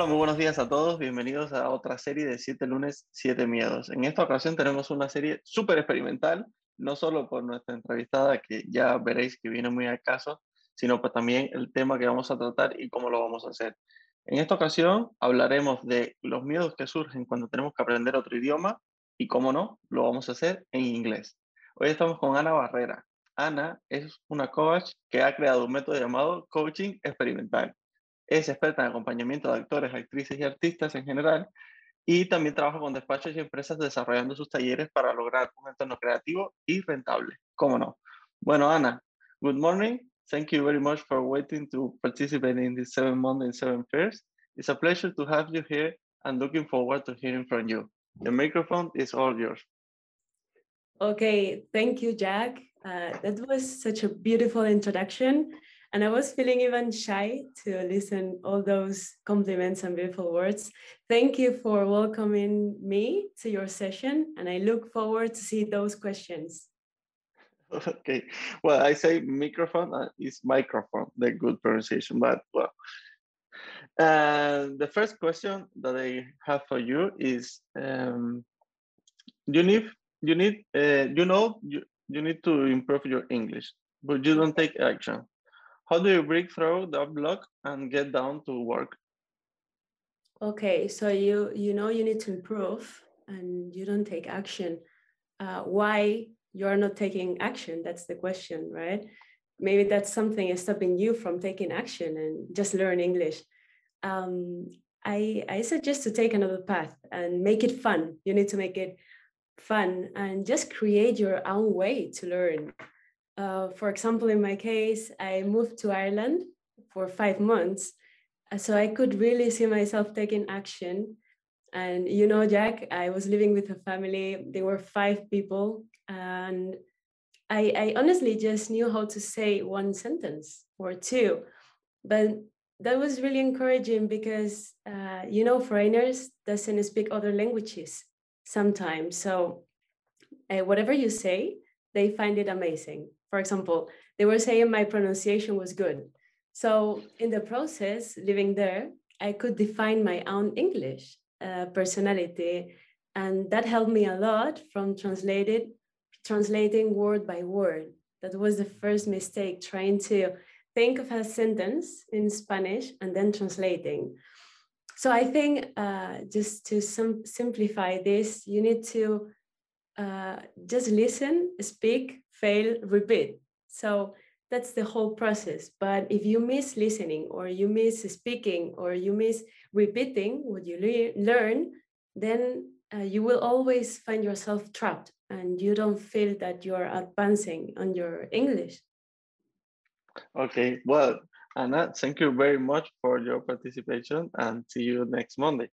Hola, muy buenos días a todos. Bienvenidos a otra serie de 7 lunes, 7 miedos. En esta ocasión tenemos una serie súper experimental, no solo por nuestra entrevistada, que ya veréis que viene muy al caso, sino pues también el tema que vamos a tratar y cómo lo vamos a hacer. En esta ocasión hablaremos de los miedos que surgen cuando tenemos que aprender otro idioma y, cómo no, lo vamos a hacer en inglés. Hoy estamos con Ana Barrera. Ana es una coach que ha creado un método llamado coaching experimental es experta en acompañamiento de actores, actrices y artistas en general y también trabaja con despachos y empresas desarrollando sus talleres para lograr un entorno creativo y rentable. ¿Cómo no? Bueno, Ana, good morning. Thank you very much for waiting to participate in this Seven Monday Seven Fairs. It's a pleasure to have you here and looking forward to hearing from you. The microphone is all yours. Okay, thank you, Jack. Uh, that was such a beautiful introduction. And I was feeling even shy to listen all those compliments and beautiful words. Thank you for welcoming me to your session, and I look forward to see those questions. Okay, well, I say microphone uh, is microphone, the good pronunciation, but well. The first question that I have for you is, um, you need, you need, uh, you know, you, you need to improve your English, but you don't take action. How do you break through that block and get down to work? Okay, so you you know you need to improve and you don't take action. Uh, why you are not taking action? That's the question, right? Maybe that's something is stopping you from taking action and just learn English. Um, I I suggest to take another path and make it fun. You need to make it fun and just create your own way to learn. Uh, for example, in my case, I moved to Ireland for five months. Uh, so I could really see myself taking action. And you know, Jack, I was living with a family, there were five people. And I, I honestly just knew how to say one sentence or two. But that was really encouraging because, uh, you know, foreigners doesn't speak other languages sometimes. So uh, whatever you say, they find it amazing. For example, they were saying my pronunciation was good. So in the process, living there, I could define my own English uh, personality, and that helped me a lot from translated translating word by word. That was the first mistake, trying to think of a sentence in Spanish and then translating. So I think uh, just to sim- simplify this, you need to uh, just listen, speak, fail, repeat. So that's the whole process. But if you miss listening or you miss speaking or you miss repeating what you le- learn, then uh, you will always find yourself trapped and you don't feel that you're advancing on your English. Okay, well, Ana, thank you very much for your participation and see you next Monday.